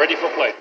ready for play.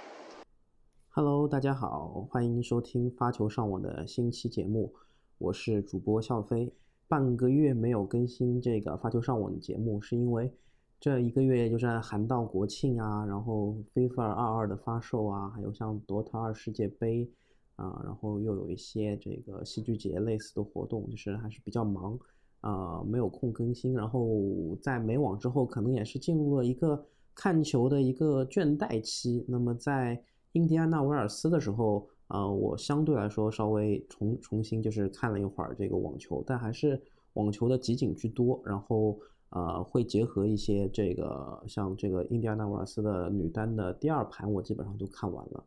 Hello，大家好，欢迎收听发球上网的新期节目，我是主播笑飞。半个月没有更新这个发球上网的节目，是因为这一个月就是寒到国庆啊，然后 FIFA 二二的发售啊，还有像 DOTA 二世界杯啊，然后又有一些这个戏剧节类似的活动，就是还是比较忙。啊，没有空更新，然后在美网之后，可能也是进入了一个看球的一个倦怠期。那么在印第安纳维尔斯的时候，呃，我相对来说稍微重重新就是看了一会儿这个网球，但还是网球的集锦居多。然后呃，会结合一些这个像这个印第安纳维尔斯的女单的第二盘，我基本上都看完了。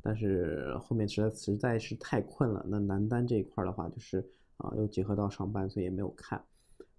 但是后面实在实在是太困了。那男单这一块的话，就是。啊，又结合到上班，所以也没有看。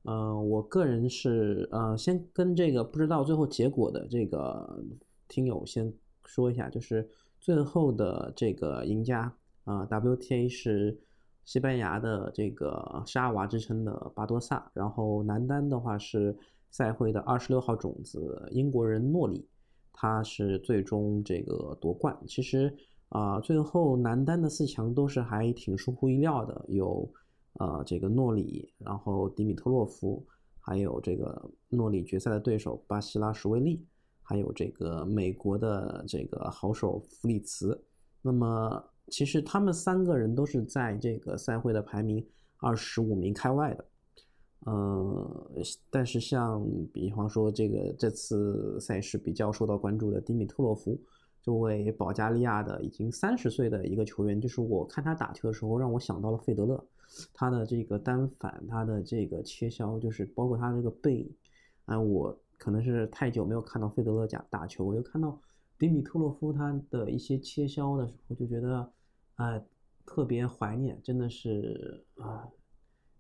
嗯，我个人是呃，先跟这个不知道最后结果的这个听友先说一下，就是最后的这个赢家啊，WTA 是西班牙的这个沙娃之称的巴多萨，然后男单的话是赛会的二十六号种子英国人诺里，他是最终这个夺冠。其实啊，最后男单的四强都是还挺出乎意料的，有。呃，这个诺里，然后迪米特洛夫，还有这个诺里决赛的对手巴西拉什维利，还有这个美国的这个好手弗里茨。那么，其实他们三个人都是在这个赛会的排名二十五名开外的。呃，但是像比方说这个这次赛事比较受到关注的迪米特洛夫，这位保加利亚的已经三十岁的一个球员，就是我看他打球的时候，让我想到了费德勒。他的这个单反，他的这个切削，就是包括他这个背影，啊，我可能是太久没有看到费德勒假打球，我就看到迪米特洛夫他的一些切削的时候，就觉得，啊，特别怀念，真的是啊，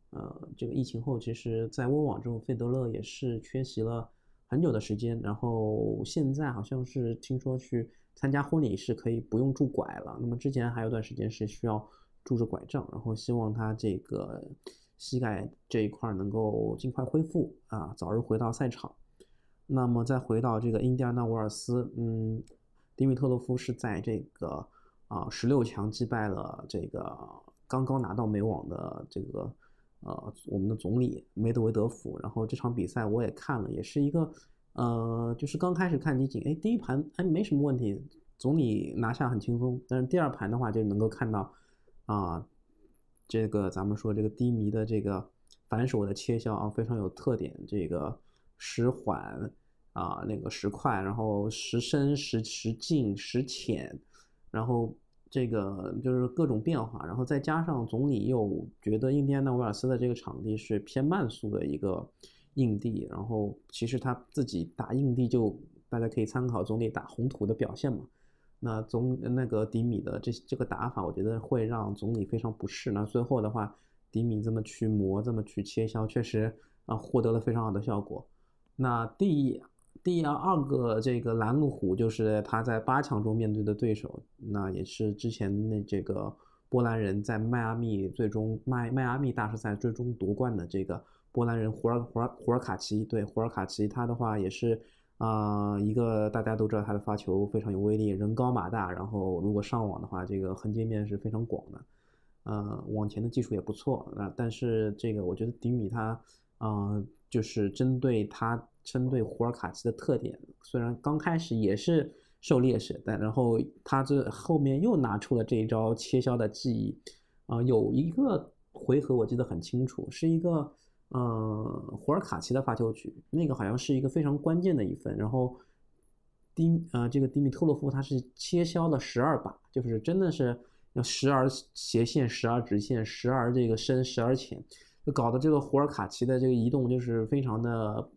呃，这个疫情后，其实在温网之后，费德勒也是缺席了很久的时间，然后现在好像是听说去参加婚礼是可以不用拄拐了，那么之前还有段时间是需要。拄着拐杖，然后希望他这个膝盖这一块能够尽快恢复啊，早日回到赛场。那么再回到这个印第安纳沃尔斯，嗯，迪米特洛夫是在这个啊十六强击败了这个刚刚拿到美网的这个呃我们的总理梅德韦德夫。然后这场比赛我也看了，也是一个呃就是刚开始看集锦，哎，第一盘哎没什么问题，总理拿下很轻松，但是第二盘的话就能够看到。啊，这个咱们说这个低迷的这个反手的切削啊，非常有特点。这个时缓啊，那个时快，然后时深时时近时浅，然后这个就是各种变化。然后再加上总理又觉得印第安纳维尔斯的这个场地是偏慢速的一个硬地，然后其实他自己打硬地就大家可以参考总理打红土的表现嘛。那总那个迪米的这这个打法，我觉得会让总理非常不适。那最后的话，迪米这么去磨，这么去切削，确实啊获得了非常好的效果。那第第二个这个拦路虎就是他在八强中面对的对手，那也是之前那这个波兰人在迈阿密最终迈迈阿密大师赛最终夺冠的这个波兰人胡尔胡尔胡尔卡奇。对胡尔卡奇，他的话也是。啊，一个大家都知道他的发球非常有威力，人高马大，然后如果上网的话，这个横截面是非常广的，呃，网前的技术也不错。那但是这个我觉得迪米他，啊，就是针对他针对胡尔卡奇的特点，虽然刚开始也是受劣势，但然后他这后面又拿出了这一招切削的技艺，啊，有一个回合我记得很清楚，是一个。呃，胡尔卡奇的发球曲，那个好像是一个非常关键的一分。然后，迪呃，这个迪米特洛夫他是切削了十二把，就是真的是要时而斜线，时而直线，时而这个深，时而浅，就搞得这个胡尔卡奇的这个移动就是非常的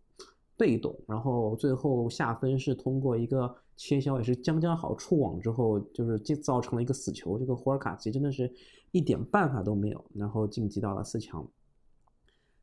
被动。然后最后下分是通过一个切削，也是将将好触网之后，就是就造成了一个死球。这个胡尔卡奇真的是一点办法都没有，然后晋级到了四强。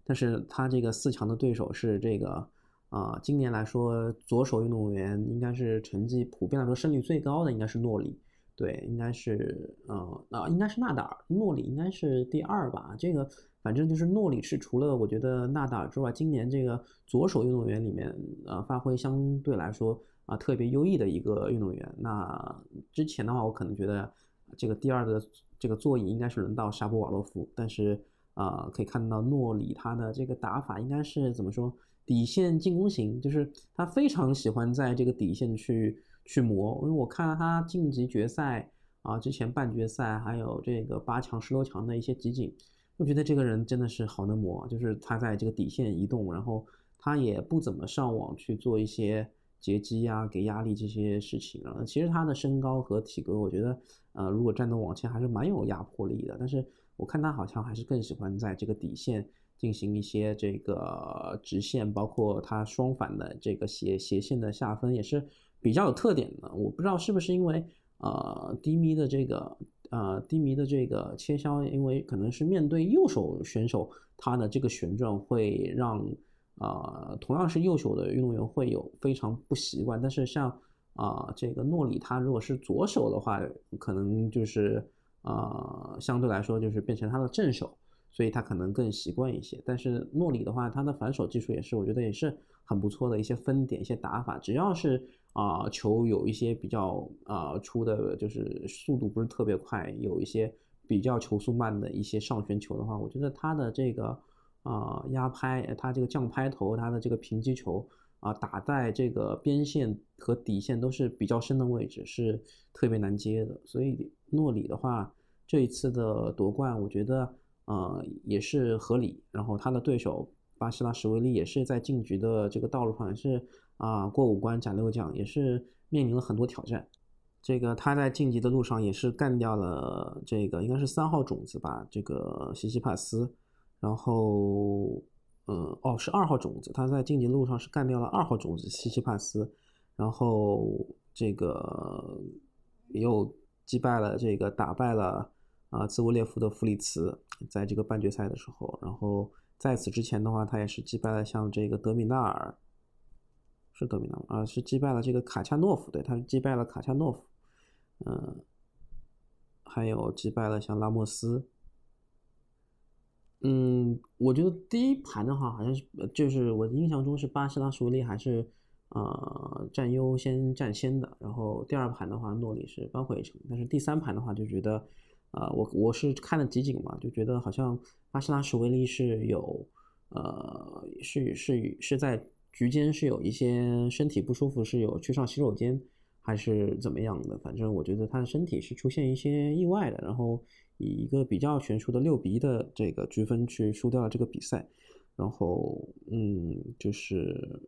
但是他这个四强的对手是这个，啊，今年来说左手运动员应该是成绩普遍来说胜率最高的应该是诺里，对，应该是呃啊，应该是纳达尔，诺里应该是第二吧。这个反正就是诺里是除了我觉得纳达尔之外，今年这个左手运动员里面呃发挥相对来说啊特别优异的一个运动员。那之前的话，我可能觉得这个第二的这个座椅应该是轮到沙波瓦洛夫，但是啊可以看到诺里他的这个打法应该是怎么说？底线进攻型，就是他非常喜欢在这个底线去。去磨，因为我看了他晋级决赛啊，之前半决赛还有这个八强、十六强的一些集锦，我觉得这个人真的是好能磨，就是他在这个底线移动，然后他也不怎么上网去做一些截击啊、给压力这些事情啊。其实他的身高和体格，我觉得呃，如果站到网前还是蛮有压迫力的。但是我看他好像还是更喜欢在这个底线进行一些这个直线，包括他双反的这个斜斜线的下分也是。比较有特点的，我不知道是不是因为呃低迷的这个呃低迷的这个切削，因为可能是面对右手选手，他的这个旋转会让呃同样是右手的运动员会有非常不习惯。但是像啊这个诺里，他如果是左手的话，可能就是呃相对来说就是变成他的正手，所以他可能更习惯一些。但是诺里的话，他的反手技术也是我觉得也是很不错的一些分点一些打法，只要是。啊，球有一些比较啊出的，就是速度不是特别快，有一些比较球速慢的一些上旋球的话，我觉得他的这个啊压拍，他这个降拍头，他的这个平击球啊打在这个边线和底线都是比较深的位置，是特别难接的。所以诺里的话，这一次的夺冠，我觉得呃也是合理。然后他的对手巴西拉什维利也是在晋级的这个道路上也是。啊，过五关斩六将也是面临了很多挑战。这个他在晋级的路上也是干掉了这个应该是三号种子吧，这个西西帕斯。然后，嗯，哦，是二号种子，他在晋级路上是干掉了二号种子西西帕斯。然后这个又击败了这个打败了啊兹沃列夫的弗里茨，在这个半决赛的时候。然后在此之前的话，他也是击败了像这个德米纳尔。是德米纳尔啊，是击败了这个卡恰诺夫，对，他是击败了卡恰诺夫，嗯，还有击败了像拉莫斯，嗯，我觉得第一盘的话，好像是就是我印象中是巴西拉什维利还是呃占优先占先的，然后第二盘的话，诺里是扳回一城，但是第三盘的话就觉得，呃，我我是看了集锦嘛，就觉得好像阿西拉什维利是有呃是是是在。局间是有一些身体不舒服，是有去上洗手间还是怎么样的？反正我觉得他的身体是出现一些意外的，然后以一个比较悬殊的六比一的这个局分去输掉了这个比赛。然后，嗯，就是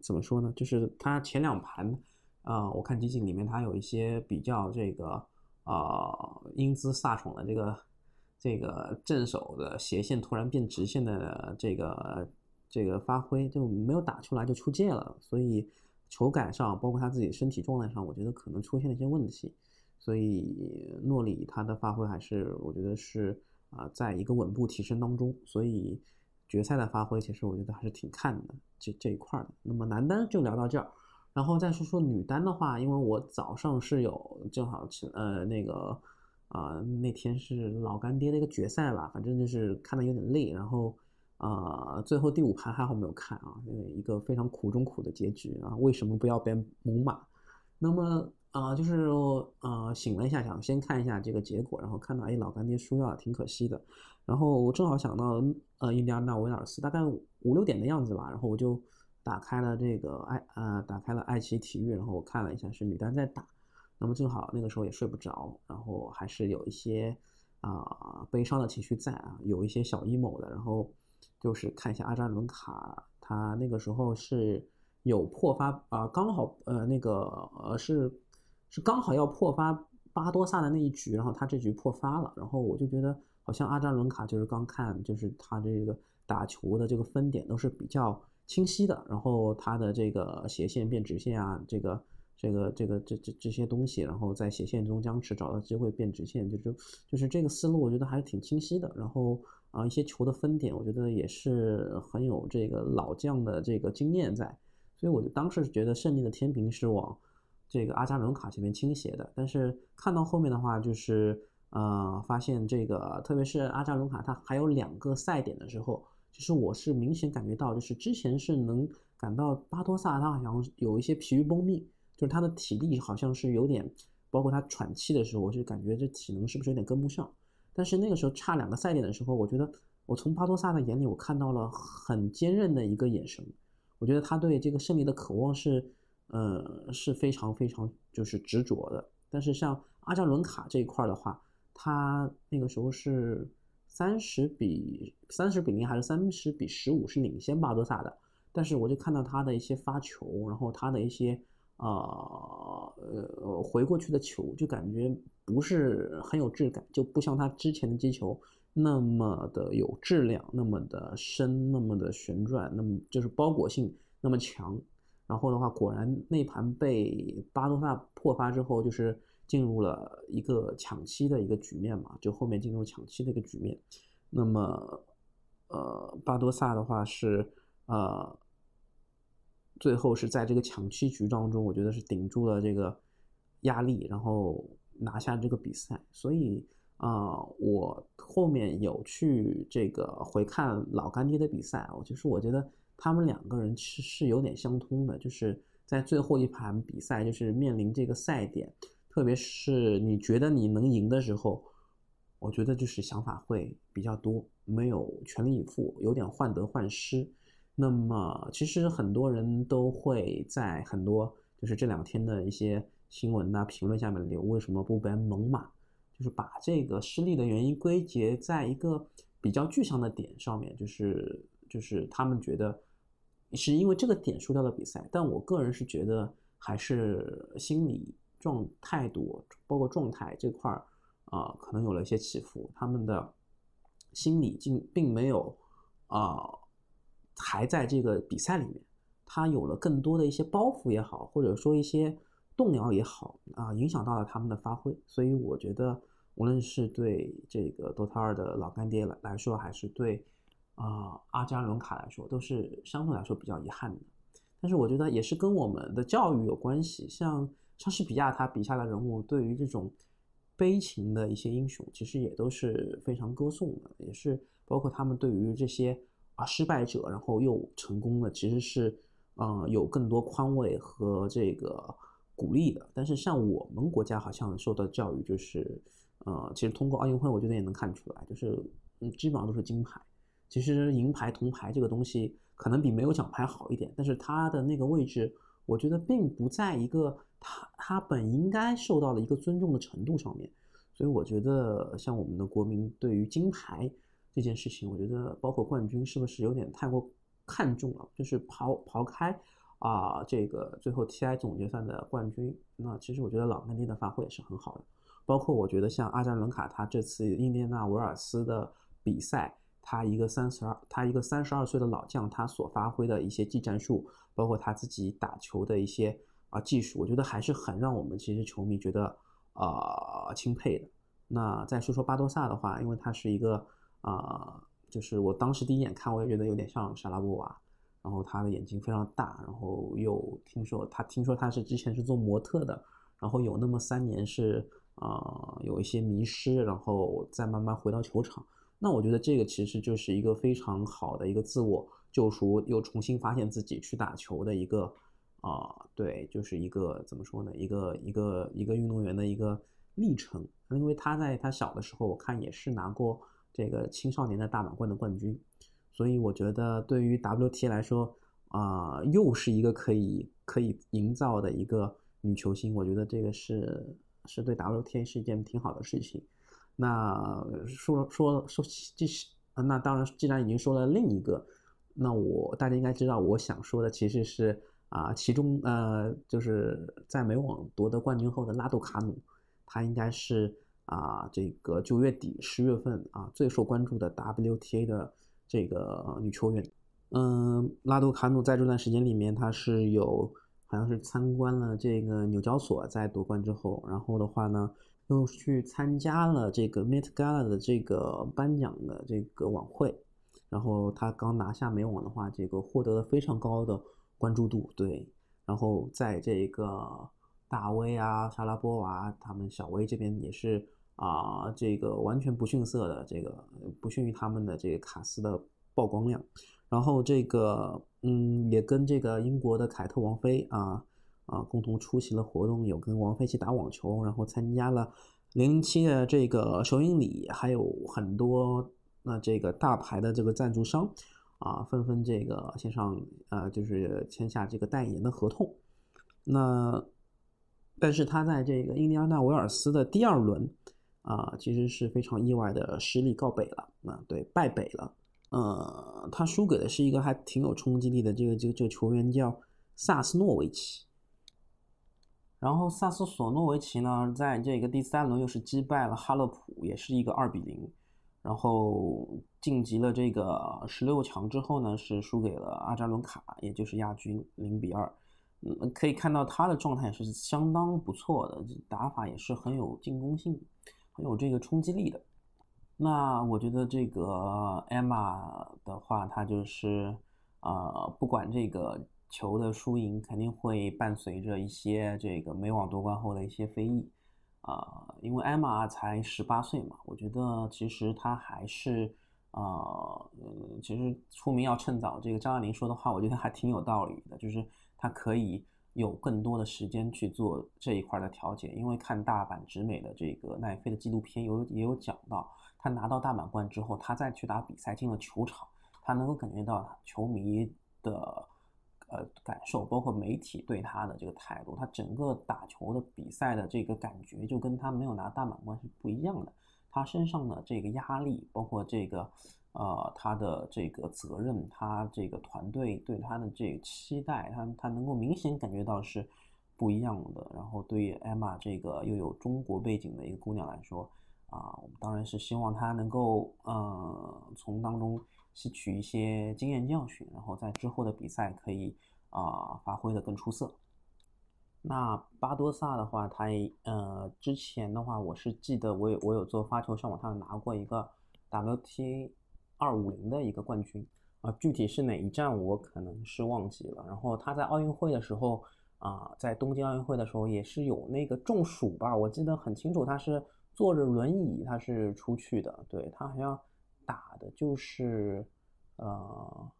怎么说呢？就是他前两盘啊，我看集锦里面他有一些比较这个啊英姿飒爽的这个这个正手的斜线突然变直线的这个。这个发挥就没有打出来就出界了，所以球感上，包括他自己身体状态上，我觉得可能出现了一些问题。所以诺里他的发挥还是我觉得是啊，在一个稳步提升当中。所以决赛的发挥其实我觉得还是挺看的这这一块的。那么男单就聊到这儿，然后再说说女单的话，因为我早上是有正好去呃那个啊那天是老干爹的一个决赛吧，反正就是看的有点累，然后。啊，最后第五盘还好没有看啊，因为一个非常苦中苦的结局啊。为什么不要变母马？那么啊，就是呃醒了一下，想先看一下这个结果，然后看到哎老干爹输掉了，挺可惜的。然后我正好想到呃印第安纳维尔斯，大概五六点的样子吧，然后我就打开了这个爱呃打开了爱奇艺体育，然后我看了一下是女单在打，那么正好那个时候也睡不着，然后还是有一些啊悲伤的情绪在啊，有一些小 emo 的，然后。就是看一下阿扎伦卡，他那个时候是有破发啊，刚好呃那个呃是是刚好要破发巴多萨的那一局，然后他这局破发了，然后我就觉得好像阿扎伦卡就是刚看就是他这个打球的这个分点都是比较清晰的，然后他的这个斜线变直线啊，这个这个这个这这这些东西，然后在斜线中僵持找到机会变直线，就是就是这个思路我觉得还是挺清晰的，然后。啊，一些球的分点，我觉得也是很有这个老将的这个经验在，所以我就当时觉得胜利的天平是往这个阿扎伦卡前面倾斜的。但是看到后面的话，就是呃，发现这个特别是阿扎伦卡，它还有两个赛点的时候，其实我是明显感觉到，就是之前是能感到巴多萨他好像有一些疲于奔命，就是他的体力好像是有点，包括他喘气的时候，我就感觉这体能是不是有点跟不上。但是那个时候差两个赛点的时候，我觉得我从巴多萨的眼里，我看到了很坚韧的一个眼神。我觉得他对这个胜利的渴望是，呃，是非常非常就是执着的。但是像阿扎伦卡这一块的话，他那个时候是三十比三十比零还是三十比十五是领先巴多萨的。但是我就看到他的一些发球，然后他的一些呃呃回过去的球，就感觉。不是很有质感，就不像他之前的击球那么的有质量，那么的深，那么的旋转，那么就是包裹性那么强。然后的话，果然那盘被巴多萨破发之后，就是进入了一个抢七的一个局面嘛，就后面进入抢七的一个局面。那么，呃，巴多萨的话是呃，最后是在这个抢七局当中，我觉得是顶住了这个压力，然后。拿下这个比赛，所以啊，我后面有去这个回看老干爹的比赛，我就是我觉得他们两个人其实是有点相通的，就是在最后一盘比赛，就是面临这个赛点，特别是你觉得你能赢的时候，我觉得就是想法会比较多，没有全力以赴，有点患得患失。那么其实很多人都会在很多就是这两天的一些。新闻呐，评论下面留为什么不奔猛马？就是把这个失利的原因归结在一个比较具象的点上面，就是就是他们觉得是因为这个点输掉了比赛。但我个人是觉得还是心理状态度，包括状态这块儿啊，可能有了一些起伏。他们的心理并并没有啊，还在这个比赛里面，他有了更多的一些包袱也好，或者说一些。动摇也好啊，影响到了他们的发挥，所以我觉得无论是对这个 DOTA 二的老干爹来来说，还是对啊阿加伦卡来说，都是相对来说比较遗憾的。但是我觉得也是跟我们的教育有关系。像莎士比亚他笔下的人物，对于这种悲情的一些英雄，其实也都是非常歌颂的，也是包括他们对于这些啊失败者，然后又成功的，其实是嗯有更多宽慰和这个。鼓励的，但是像我们国家好像受到教育就是，呃，其实通过奥运会，我觉得也能看出来，就是嗯，基本上都是金牌。其实银牌、铜牌这个东西可能比没有奖牌好一点，但是它的那个位置，我觉得并不在一个他他本应该受到的一个尊重的程度上面。所以我觉得像我们的国民对于金牌这件事情，我觉得包括冠军是不是有点太过看重了？就是刨刨开。啊，这个最后 TI 总决赛的冠军，那其实我觉得老干爹的发挥也是很好的。包括我觉得像阿扎伦卡，他这次印第纳维尔斯的比赛，他一个三十二，他一个三十二岁的老将，他所发挥的一些技战术，包括他自己打球的一些啊技术，我觉得还是很让我们其实球迷觉得啊钦佩的。那再说说巴多萨的话，因为他是一个啊，就是我当时第一眼看，我也觉得有点像莎拉波娃。然后他的眼睛非常大，然后又听说他听说他是之前是做模特的，然后有那么三年是啊有一些迷失，然后再慢慢回到球场。那我觉得这个其实就是一个非常好的一个自我救赎，又重新发现自己去打球的一个啊，对，就是一个怎么说呢？一个一个一个运动员的一个历程。因为他在他小的时候，我看也是拿过这个青少年的大满贯的冠军。所以我觉得对于 WT 来说，啊，又是一个可以可以营造的一个女球星，我觉得这个是是对 WTA 是一件挺好的事情。那说说说，这是，那当然，既然已经说了另一个，那我大家应该知道，我想说的其实是啊，其中呃，就是在美网夺得冠军后的拉杜卡努，她应该是啊，这个九月底十月份啊最受关注的 WTA 的。这个女球员，嗯，拉杜卡努在这段时间里面，她是有好像是参观了这个纽交所，在夺冠之后，然后的话呢，又去参加了这个 Met Gala 的这个颁奖的这个晚会，然后她刚拿下美网的话，这个获得了非常高的关注度，对，然后在这个大威啊、莎拉波娃他们小威这边也是啊，这个完全不逊色的，这个不逊于他们的这个卡斯的曝光量。然后这个嗯，也跟这个英国的凯特王妃啊啊共同出席了活动，有跟王妃一起打网球，然后参加了零零七的这个首映礼，还有很多那这个大牌的这个赞助商。啊，纷纷这个线上呃，就是签下这个代言的合同。那但是他在这个印第安纳维尔斯的第二轮啊，其实是非常意外的失利告北了。啊，对，败北了。呃，他输给的是一个还挺有冲击力的这个这个这个球员，叫萨斯诺维奇。然后萨斯索诺维奇呢，在这个第三轮又是击败了哈勒普，也是一个二比零。然后晋级了这个十六强之后呢，是输给了阿扎伦卡，也就是亚军，零比二。嗯，可以看到他的状态是相当不错的，打法也是很有进攻性，很有这个冲击力的。那我觉得这个艾玛的话，他就是呃，不管这个球的输赢，肯定会伴随着一些这个美网夺冠后的一些非议。啊，因为艾玛才十八岁嘛，我觉得其实她还是，呃，其实出名要趁早。这个张爱玲说的话，我觉得还挺有道理的，就是她可以有更多的时间去做这一块的调节。因为看大阪直美的这个奈飞的纪录片，有也有讲到，她拿到大满贯之后，她再去打比赛，进了球场，她能够感觉到球迷的。呃，感受包括媒体对他的这个态度，他整个打球的比赛的这个感觉，就跟他没有拿大满贯是不一样的。他身上的这个压力，包括这个，呃，他的这个责任，他这个团队对他的这个期待，他他能够明显感觉到是不一样的。然后对于艾玛这个又有中国背景的一个姑娘来说，啊，我们当然是希望她能够，呃，从当中。吸取一些经验教训，然后在之后的比赛可以啊发挥的更出色。那巴多萨的话，他呃之前的话，我是记得我有我有做发球上网，他有拿过一个 WTA 二五零的一个冠军啊，具体是哪一站我可能是忘记了。然后他在奥运会的时候啊，在东京奥运会的时候也是有那个中暑吧，我记得很清楚，他是坐着轮椅他是出去的，对他好像。打的就是，呃，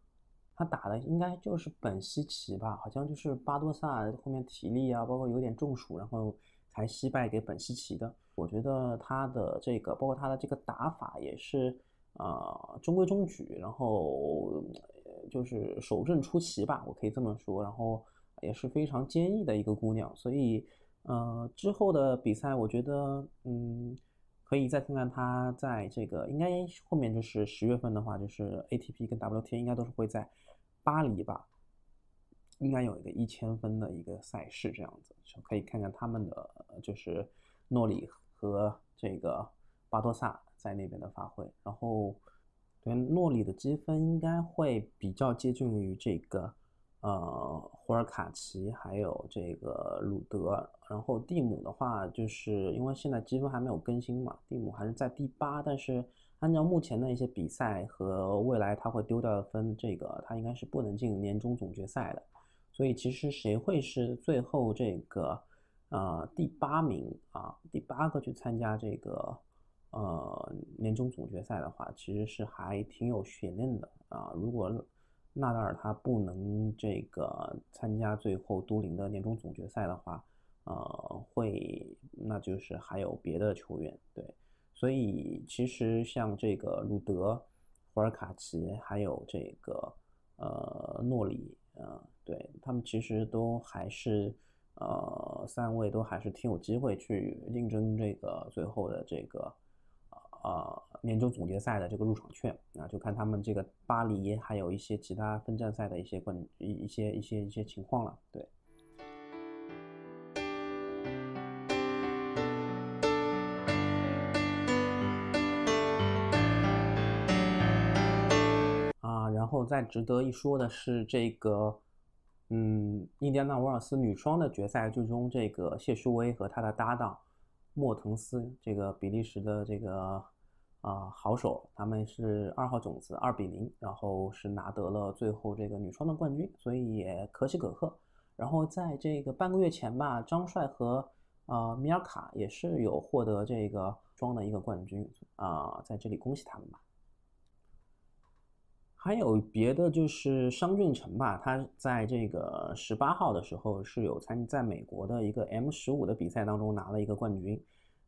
他打的应该就是本西奇吧，好像就是巴多萨后面体力啊，包括有点中暑，然后才惜败给本西奇的。我觉得他的这个，包括他的这个打法也是，呃，中规中矩，然后就是守正出奇吧，我可以这么说。然后也是非常坚毅的一个姑娘，所以，呃，之后的比赛，我觉得，嗯。可以再看看他在这个，应该后面就是十月份的话，就是 ATP 跟 WTA 应该都是会在巴黎吧，应该有一个一千分的一个赛事这样子，就可以看看他们的就是诺里和这个巴多萨在那边的发挥，然后对诺里的积分应该会比较接近于这个。呃，胡尔卡奇还有这个鲁德，然后蒂姆的话，就是因为现在积分还没有更新嘛，蒂姆还是在第八，但是按照目前的一些比赛和未来他会丢掉的分，这个他应该是不能进年终总决赛的，所以其实谁会是最后这个呃第八名啊，第八个去参加这个呃年终总决赛的话，其实是还挺有悬念的啊，如果。纳达尔他不能这个参加最后都灵的年终总决赛的话，呃，会那就是还有别的球员对，所以其实像这个鲁德、胡尔卡奇还有这个呃诺里，呃，对他们其实都还是呃三位都还是挺有机会去竞争这个最后的这个。呃，年终总决赛的这个入场券，啊就看他们这个巴黎还有一些其他分站赛的一些关一一些一些一些情况了。对。啊，然后再值得一说的是这个，嗯，印第安纳沃尔斯女双的决赛，最终这个谢淑薇和她的搭档莫腾斯，这个比利时的这个。啊，好手，他们是二号种子，二比零，然后是拿得了最后这个女双的冠军，所以也可喜可贺。然后在这个半个月前吧，张帅和呃米尔卡也是有获得这个双的一个冠军啊，在这里恭喜他们吧。还有别的就是商俊成吧，他在这个十八号的时候是有参在美国的一个 M 十五的比赛当中拿了一个冠军。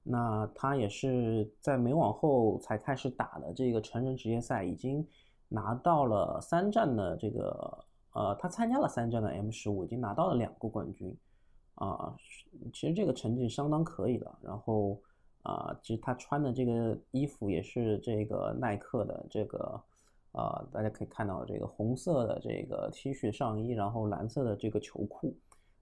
那他也是在美网后才开始打的这个成人职业赛，已经拿到了三站的这个呃，他参加了三站的 M 十五，已经拿到了两个冠军啊。其实这个成绩相当可以了。然后啊，其实他穿的这个衣服也是这个耐克的这个。啊，大家可以看到这个红色的这个 T 恤上衣，然后蓝色的这个球裤。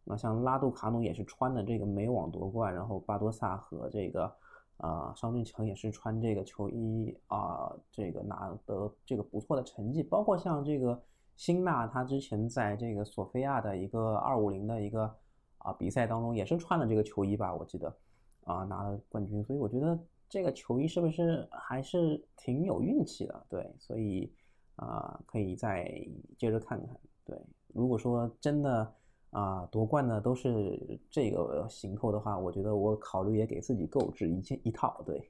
那像拉杜卡努也是穿的这个美网夺冠，然后巴多萨和这个啊商俊成也是穿这个球衣啊，这个拿得这个不错的成绩。包括像这个辛纳，他之前在这个索菲亚的一个二五零的一个啊比赛当中也是穿了这个球衣吧，我记得啊拿了冠军。所以我觉得这个球衣是不是还是挺有运气的？对，所以。啊，可以再接着看看。对，如果说真的啊夺冠呢都是这个行头的话，我觉得我考虑也给自己购置一件一套。对，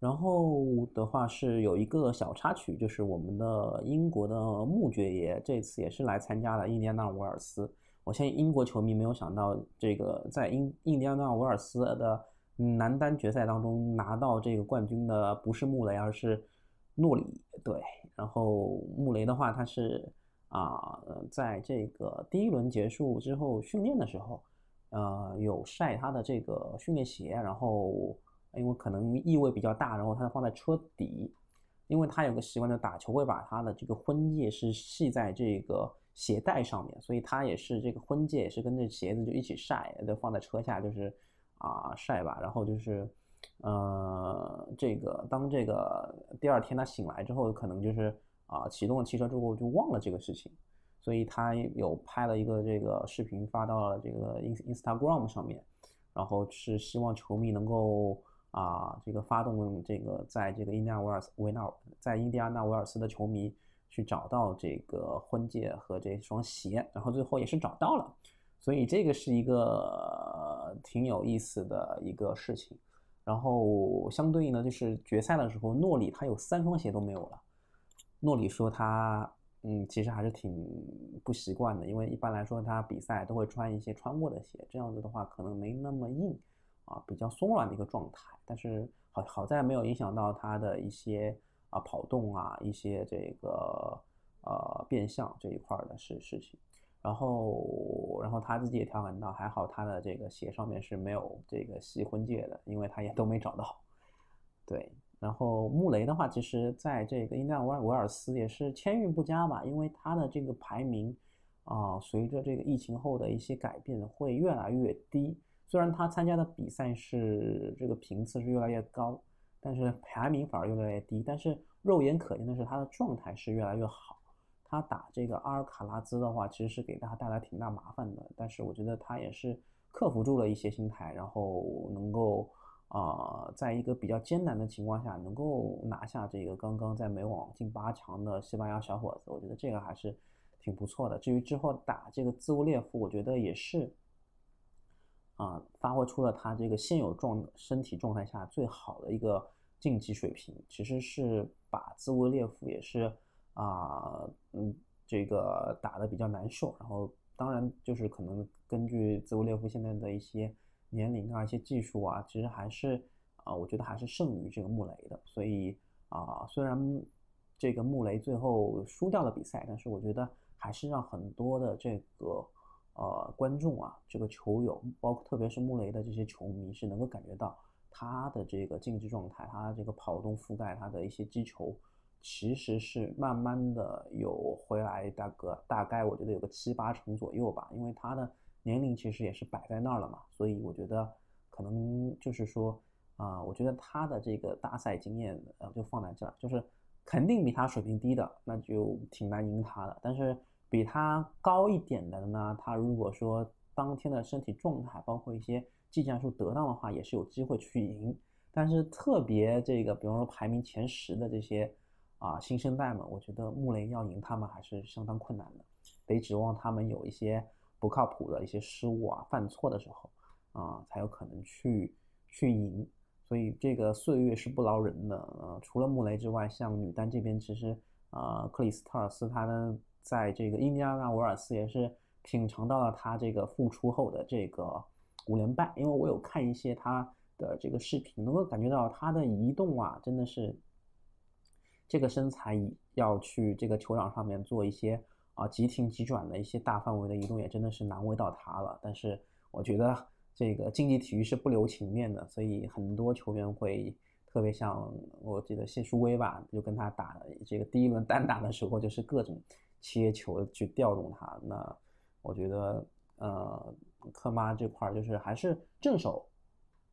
然后的话是有一个小插曲，就是我们的英国的穆爵爷这次也是来参加了印第安纳维尔斯。我相信英国球迷没有想到，这个在印印第安纳维尔斯的男单决赛当中拿到这个冠军的不是穆雷，而是。诺里对，然后穆雷的话，他是啊，在这个第一轮结束之后训练的时候，呃，有晒他的这个训练鞋，然后因为可能异味比较大，然后他放在车底，因为他有个习惯，就打球会把他的这个婚戒是系在这个鞋带上面，所以他也是这个婚戒也是跟着鞋子就一起晒，就放在车下就是啊晒吧，然后就是。呃，这个当这个第二天他醒来之后，可能就是啊启动了汽车之后就忘了这个事情，所以他有拍了一个这个视频发到了这个 ins Instagram 上面，然后是希望球迷能够啊这个发动这个在这个印第安维尔维纳在印第安纳维尔斯的球迷去找到这个婚戒和这双鞋，然后最后也是找到了，所以这个是一个挺有意思的一个事情。然后相对应的就是决赛的时候，诺里他有三双鞋都没有了。诺里说他嗯，其实还是挺不习惯的，因为一般来说他比赛都会穿一些穿过的鞋，这样子的话可能没那么硬啊，比较松软的一个状态。但是好好在没有影响到他的一些啊跑动啊，一些这个呃变相这一块的事事情。然后，然后他自己也调侃到，还好他的这个鞋上面是没有这个吸婚戒的，因为他也都没找到。对，然后穆雷的话，其实在这个印第安维维尔斯也是签运不佳吧，因为他的这个排名啊，随着这个疫情后的一些改变会越来越低。虽然他参加的比赛是这个频次是越来越高，但是排名反而越来越低。但是肉眼可见的是，他的状态是越来越好。他打这个阿尔卡拉兹的话，其实是给他带来挺大麻烦的。但是我觉得他也是克服住了一些心态，然后能够啊，在一个比较艰难的情况下，能够拿下这个刚刚在美网进八强的西班牙小伙子，我觉得这个还是挺不错的。至于之后打这个兹乌列夫，我觉得也是啊，发挥出了他这个现有状身体状态下最好的一个竞技水平。其实是把兹乌列夫也是。啊，嗯，这个打的比较难受，然后当然就是可能根据兹维列夫现在的一些年龄啊、一些技术啊，其实还是啊，我觉得还是胜于这个穆雷的。所以啊，虽然这个穆雷最后输掉了比赛，但是我觉得还是让很多的这个呃观众啊、这个球友，包括特别是穆雷的这些球迷，是能够感觉到他的这个竞技状态，他这个跑动覆盖，他的一些击球。其实是慢慢的有回来，大哥，大概我觉得有个七八成左右吧，因为他的年龄其实也是摆在那儿了嘛，所以我觉得可能就是说啊，我觉得他的这个大赛经验呃就放在这儿，就是肯定比他水平低的那就挺难赢他的，但是比他高一点的呢，他如果说当天的身体状态包括一些技战术得当的话，也是有机会去赢，但是特别这个比方说排名前十的这些。啊，新生代们，我觉得穆雷要赢他们还是相当困难的，得指望他们有一些不靠谱的一些失误啊、犯错的时候啊，才有可能去去赢。所以这个岁月是不饶人的。呃，除了穆雷之外，像女单这边，其实呃，克里斯特尔斯她呢，在这个印第安纳维尔斯也是品尝到了她这个复出后的这个五连败。因为我有看一些她的这个视频，能够感觉到她的移动啊，真的是这个身材要去这个球场上面做一些。啊，急停急转的一些大范围的移动也真的是难为到他了。但是我觉得这个竞技体育是不留情面的，所以很多球员会特别像我记得谢淑薇吧，就跟他打这个第一轮单打的时候，就是各种切球去调动他。那我觉得呃，科妈这块就是还是正手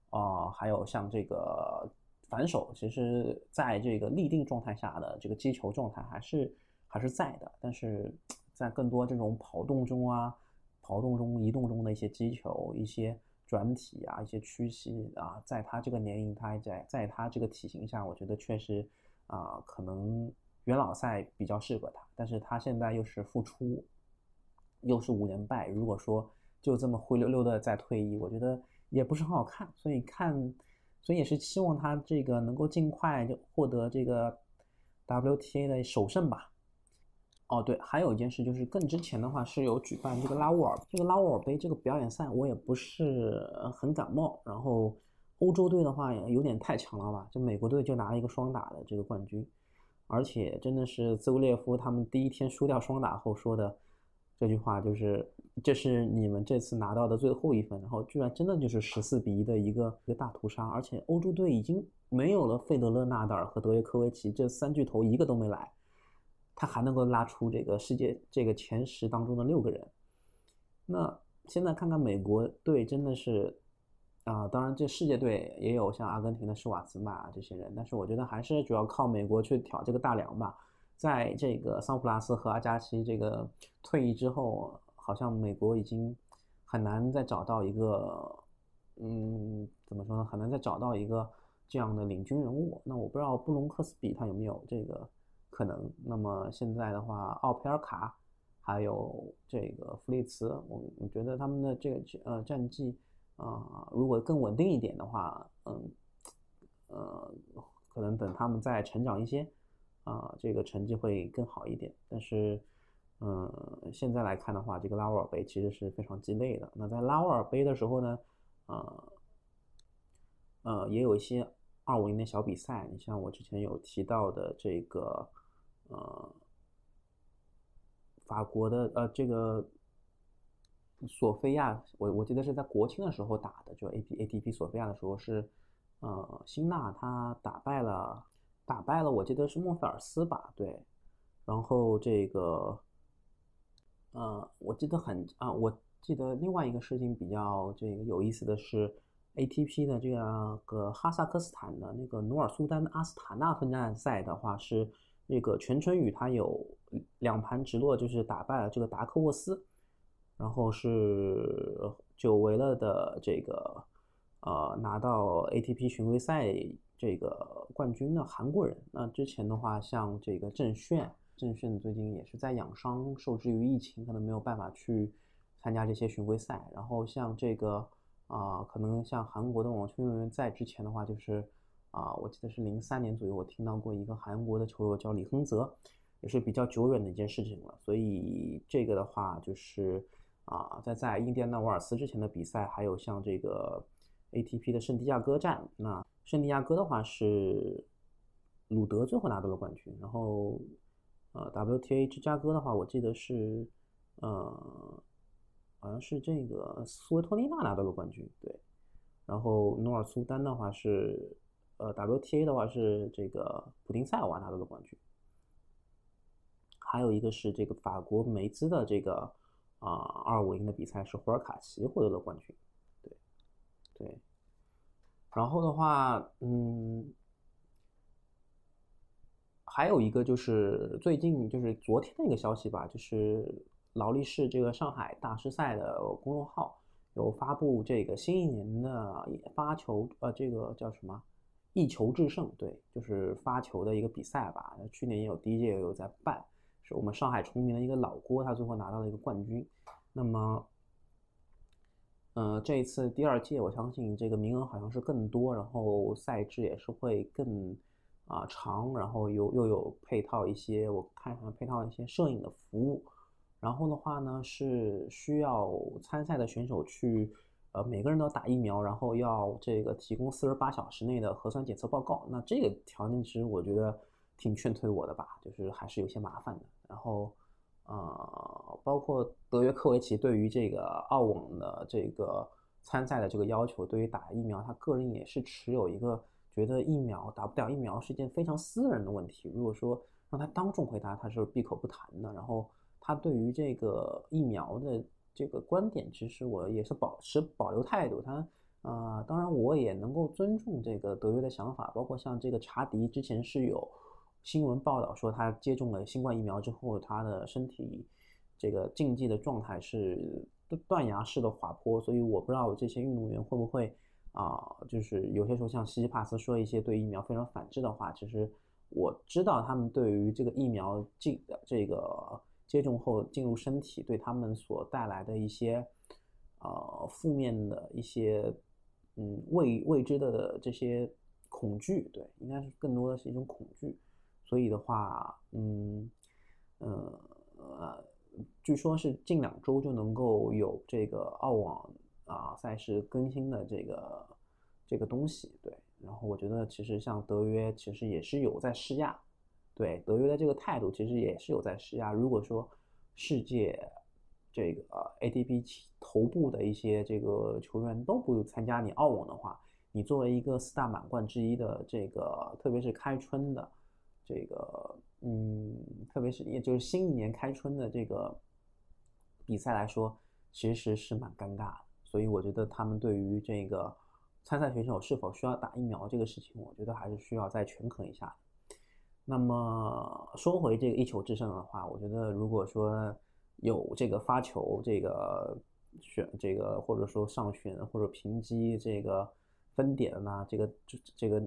啊，还有像这个反手，其实在这个立定状态下的这个击球状态还是。还是在的，但是 在更多这种跑动中啊，跑动中、移动中的一些击球、一些转体啊、一些屈膝啊，在他这个年龄，他还在在他这个体型下，我觉得确实啊，可能元老赛比较适合他。但是他现在又是复出，又是五连败，如果说就这么灰溜溜的在退役，我觉得也不是很好看。所以看，所以也是希望他这个能够尽快就获得这个 WTA 的首胜吧。哦，对，还有一件事就是更之前的话是有举办这个拉沃尔这个拉沃尔杯这个表演赛，我也不是很感冒。然后欧洲队的话也有点太强了吧？就美国队就拿了一个双打的这个冠军，而且真的是兹维列夫他们第一天输掉双打后说的这句话，就是这是你们这次拿到的最后一分。然后居然真的就是十四比一的一个一个大屠杀，而且欧洲队已经没有了费德勒、纳达尔和德约科维奇这三巨头，一个都没来。他还能够拉出这个世界这个前十当中的六个人，那现在看看美国队真的是啊，当然这世界队也有像阿根廷的施瓦茨曼啊这些人，但是我觉得还是主要靠美国去挑这个大梁吧。在这个桑普拉斯和阿加西这个退役之后，好像美国已经很难再找到一个，嗯，怎么说呢？很难再找到一个这样的领军人物。那我不知道布隆克斯比他有没有这个。可能，那么现在的话，奥佩尔卡，还有这个弗利茨，我我觉得他们的这个呃战绩啊，如果更稳定一点的话，嗯，呃，可能等他们再成长一些，啊，这个成绩会更好一点。但是，嗯，现在来看的话，这个拉沃尔杯其实是非常鸡肋的。那在拉沃尔杯的时候呢，呃，呃，也有一些二五零的小比赛，你像我之前有提到的这个。呃，法国的呃，这个索菲亚，我我记得是在国庆的时候打的，就 A P A T P 索菲亚的时候是，呃，辛娜她打败了打败了，我记得是莫菲尔斯吧，对，然后这个，呃，我记得很啊，我记得另外一个事情比较这个有意思的是，A T P 的这个哈萨克斯坦的那个努尔苏丹阿斯塔纳分站赛的话是。这个全春雨他有两盘直落，就是打败了这个达克沃斯，然后是久违了的这个呃拿到 ATP 巡回赛这个冠军的韩国人。那之前的话，像这个郑炫，郑炫最近也是在养伤，受制于疫情，可能没有办法去参加这些巡回赛。然后像这个啊，可能像韩国的网球运动员在之前的话，就是。啊，我记得是零三年左右，我听到过一个韩国的球手叫李亨泽，也是比较久远的一件事情了。所以这个的话，就是啊，在在印第安纳瓦尔斯之前的比赛，还有像这个 ATP 的圣地亚哥站，那圣地亚哥的话是鲁德最后拿到了冠军，然后呃 WTA 芝加哥的话，我记得是呃好像是这个斯维托尼娜拿到了冠军，对，然后努尔苏丹的话是。呃，WTA 的话是这个普丁塞尔瓦拿到的冠军，还有一个是这个法国梅兹的这个啊二五零的比赛是胡尔卡奇获得了冠军，对对，然后的话，嗯，还有一个就是最近就是昨天的一个消息吧，就是劳力士这个上海大师赛的公众号有发布这个新一年的发球，呃，这个叫什么？一球制胜，对，就是发球的一个比赛吧。去年也有，第一届也有在办，是我们上海崇明的一个老郭，他最后拿到了一个冠军。那么嗯，这一次第二届，我相信这个名额好像是更多，然后赛制也是会更啊长，然后又又有配套一些，我看上配套一些摄影的服务，然后的话呢是需要参赛的选手去，呃每个人都要打疫苗，然后要这个提供四十八小时内的核酸检测报告，那这个条件其实我觉得挺劝退我的吧，就是还是有些麻烦的，然后。呃，包括德约科维奇对于这个澳网的这个参赛的这个要求，对于打疫苗，他个人也是持有一个觉得疫苗打不了疫苗是一件非常私人的问题。如果说让他当众回答，他是闭口不谈的。然后他对于这个疫苗的这个观点，其实我也是保持保留态度。他呃，当然我也能够尊重这个德约的想法，包括像这个查迪之前是有。新闻报道说，他接种了新冠疫苗之后，他的身体这个竞技的状态是断崖式的滑坡，所以我不知道这些运动员会不会啊，就是有些时候像西西帕斯说一些对疫苗非常反制的话，其实我知道他们对于这个疫苗进这个接种后进入身体对他们所带来的一些呃负面的一些嗯未未知的这些恐惧，对，应该是更多的是一种恐惧。所以的话，嗯，呃，呃，据说是近两周就能够有这个澳网啊赛事更新的这个这个东西，对。然后我觉得其实像德约其实也是有在施压，对德约的这个态度其实也是有在施压。如果说世界这个 ATP 头部的一些这个球员都不参加你澳网的话，你作为一个四大满贯之一的这个，特别是开春的。这个，嗯，特别是也就是新一年开春的这个比赛来说，其实是蛮尴尬的。所以我觉得他们对于这个参赛选手是否需要打疫苗这个事情，我觉得还是需要再权衡一下。那么说回这个一球制胜的话，我觉得如果说有这个发球、这个选、这个或者说上旋或者平击这个分点呢，这个这这个。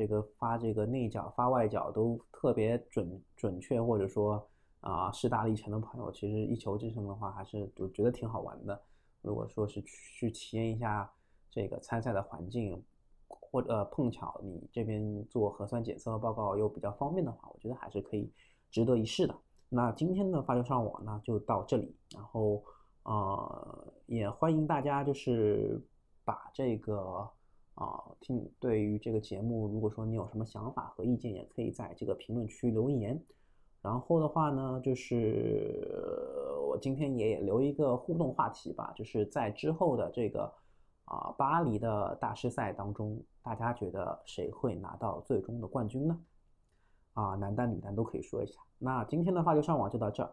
这个发这个内角发外角都特别准准确，或者说啊势大力沉的朋友，其实一球制胜的话，还是我觉得挺好玩的。如果说是去体验一下这个参赛的环境，或者碰巧你这边做核酸检测报告又比较方便的话，我觉得还是可以值得一试的。那今天的发球上网呢就到这里，然后呃也欢迎大家就是把这个。啊，听对于这个节目，如果说你有什么想法和意见，也可以在这个评论区留言。然后的话呢，就是我今天也留一个互动话题吧，就是在之后的这个啊，巴黎的大师赛当中，大家觉得谁会拿到最终的冠军呢？啊，男单女单都可以说一下。那今天的发球上网就到这儿。